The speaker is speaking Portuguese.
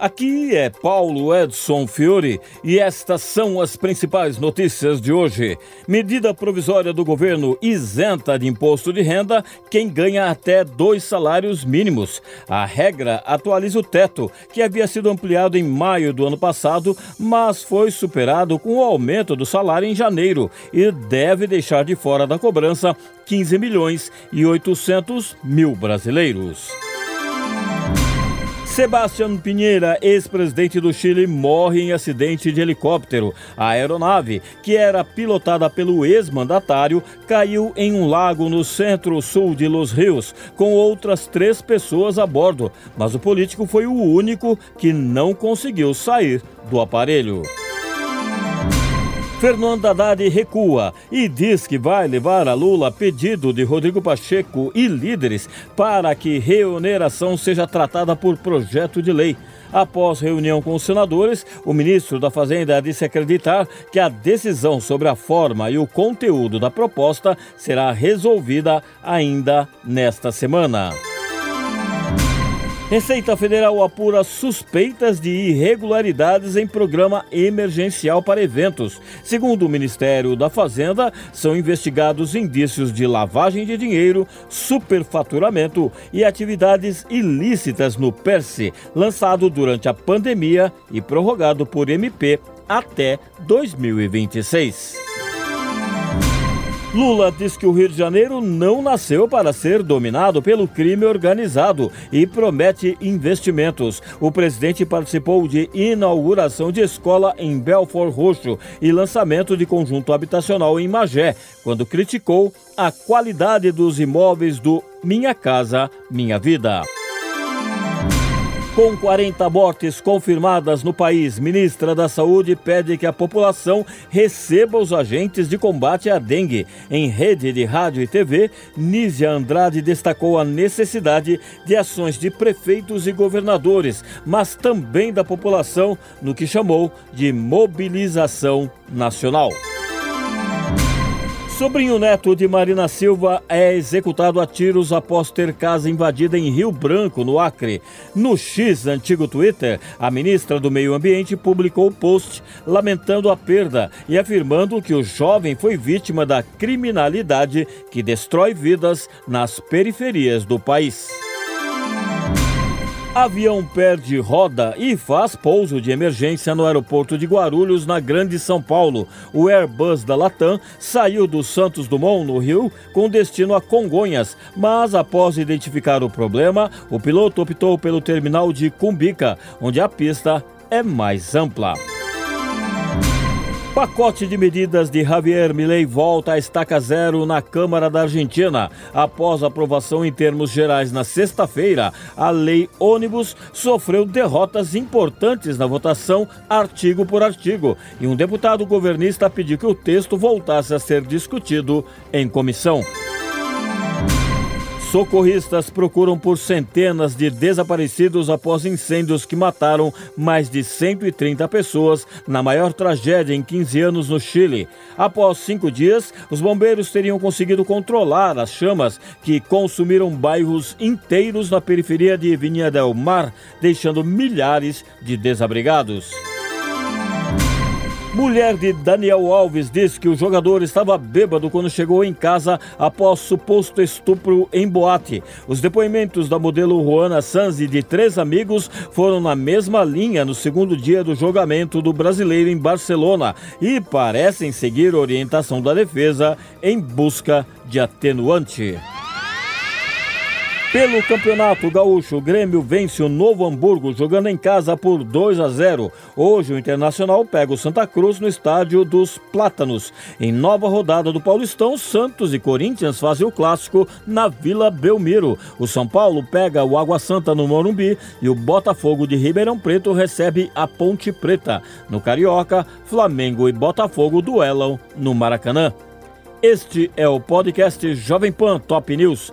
Aqui é Paulo Edson Fiore e estas são as principais notícias de hoje. Medida provisória do governo isenta de imposto de renda quem ganha até dois salários mínimos. A regra atualiza o teto, que havia sido ampliado em maio do ano passado, mas foi superado com o aumento do salário em janeiro e deve deixar de fora da cobrança 15 milhões e 800 mil brasileiros. Sebastião Pinheira, ex-presidente do Chile, morre em acidente de helicóptero. A aeronave, que era pilotada pelo ex-mandatário, caiu em um lago no centro-sul de Los Rios, com outras três pessoas a bordo. Mas o político foi o único que não conseguiu sair do aparelho. Fernando Haddad recua e diz que vai levar a Lula pedido de Rodrigo Pacheco e líderes para que reoneração seja tratada por projeto de lei. Após reunião com os senadores, o ministro da Fazenda disse acreditar que a decisão sobre a forma e o conteúdo da proposta será resolvida ainda nesta semana. Receita Federal apura suspeitas de irregularidades em programa emergencial para eventos. Segundo o Ministério da Fazenda, são investigados indícios de lavagem de dinheiro, superfaturamento e atividades ilícitas no PERSE, lançado durante a pandemia e prorrogado por MP até 2026. Lula diz que o Rio de Janeiro não nasceu para ser dominado pelo crime organizado e promete investimentos. O presidente participou de inauguração de escola em Belfort Roxo e lançamento de conjunto habitacional em Magé, quando criticou a qualidade dos imóveis do Minha Casa Minha Vida. Com 40 mortes confirmadas no país, ministra da Saúde pede que a população receba os agentes de combate à dengue. Em rede de rádio e TV, Nízia Andrade destacou a necessidade de ações de prefeitos e governadores, mas também da população no que chamou de mobilização nacional. Sobrinho neto de Marina Silva é executado a tiros após ter casa invadida em Rio Branco, no Acre. No X, antigo Twitter, a ministra do Meio Ambiente publicou o post lamentando a perda e afirmando que o jovem foi vítima da criminalidade que destrói vidas nas periferias do país. Avião perde roda e faz pouso de emergência no aeroporto de Guarulhos, na Grande São Paulo. O Airbus da Latam saiu do Santos Dumont, no Rio, com destino a Congonhas, mas após identificar o problema, o piloto optou pelo terminal de Cumbica, onde a pista é mais ampla. Pacote de medidas de Javier Milei volta à estaca zero na Câmara da Argentina. Após aprovação em termos gerais na sexta-feira, a lei ônibus sofreu derrotas importantes na votação, artigo por artigo, e um deputado governista pediu que o texto voltasse a ser discutido em comissão. Socorristas procuram por centenas de desaparecidos após incêndios que mataram mais de 130 pessoas na maior tragédia em 15 anos no Chile. Após cinco dias, os bombeiros teriam conseguido controlar as chamas que consumiram bairros inteiros na periferia de Vinha del Mar, deixando milhares de desabrigados. Mulher de Daniel Alves diz que o jogador estava bêbado quando chegou em casa após suposto estupro em boate. Os depoimentos da modelo Juana Sanz e de três amigos foram na mesma linha no segundo dia do julgamento do brasileiro em Barcelona e parecem seguir orientação da defesa em busca de atenuante. Pelo Campeonato Gaúcho, o Grêmio vence o Novo Hamburgo jogando em casa por 2 a 0. Hoje o Internacional pega o Santa Cruz no estádio dos Plátanos. Em nova rodada do Paulistão, Santos e Corinthians fazem o clássico na Vila Belmiro. O São Paulo pega o Água Santa no Morumbi e o Botafogo de Ribeirão Preto recebe a Ponte Preta. No Carioca, Flamengo e Botafogo duelam no Maracanã. Este é o podcast Jovem Pan Top News.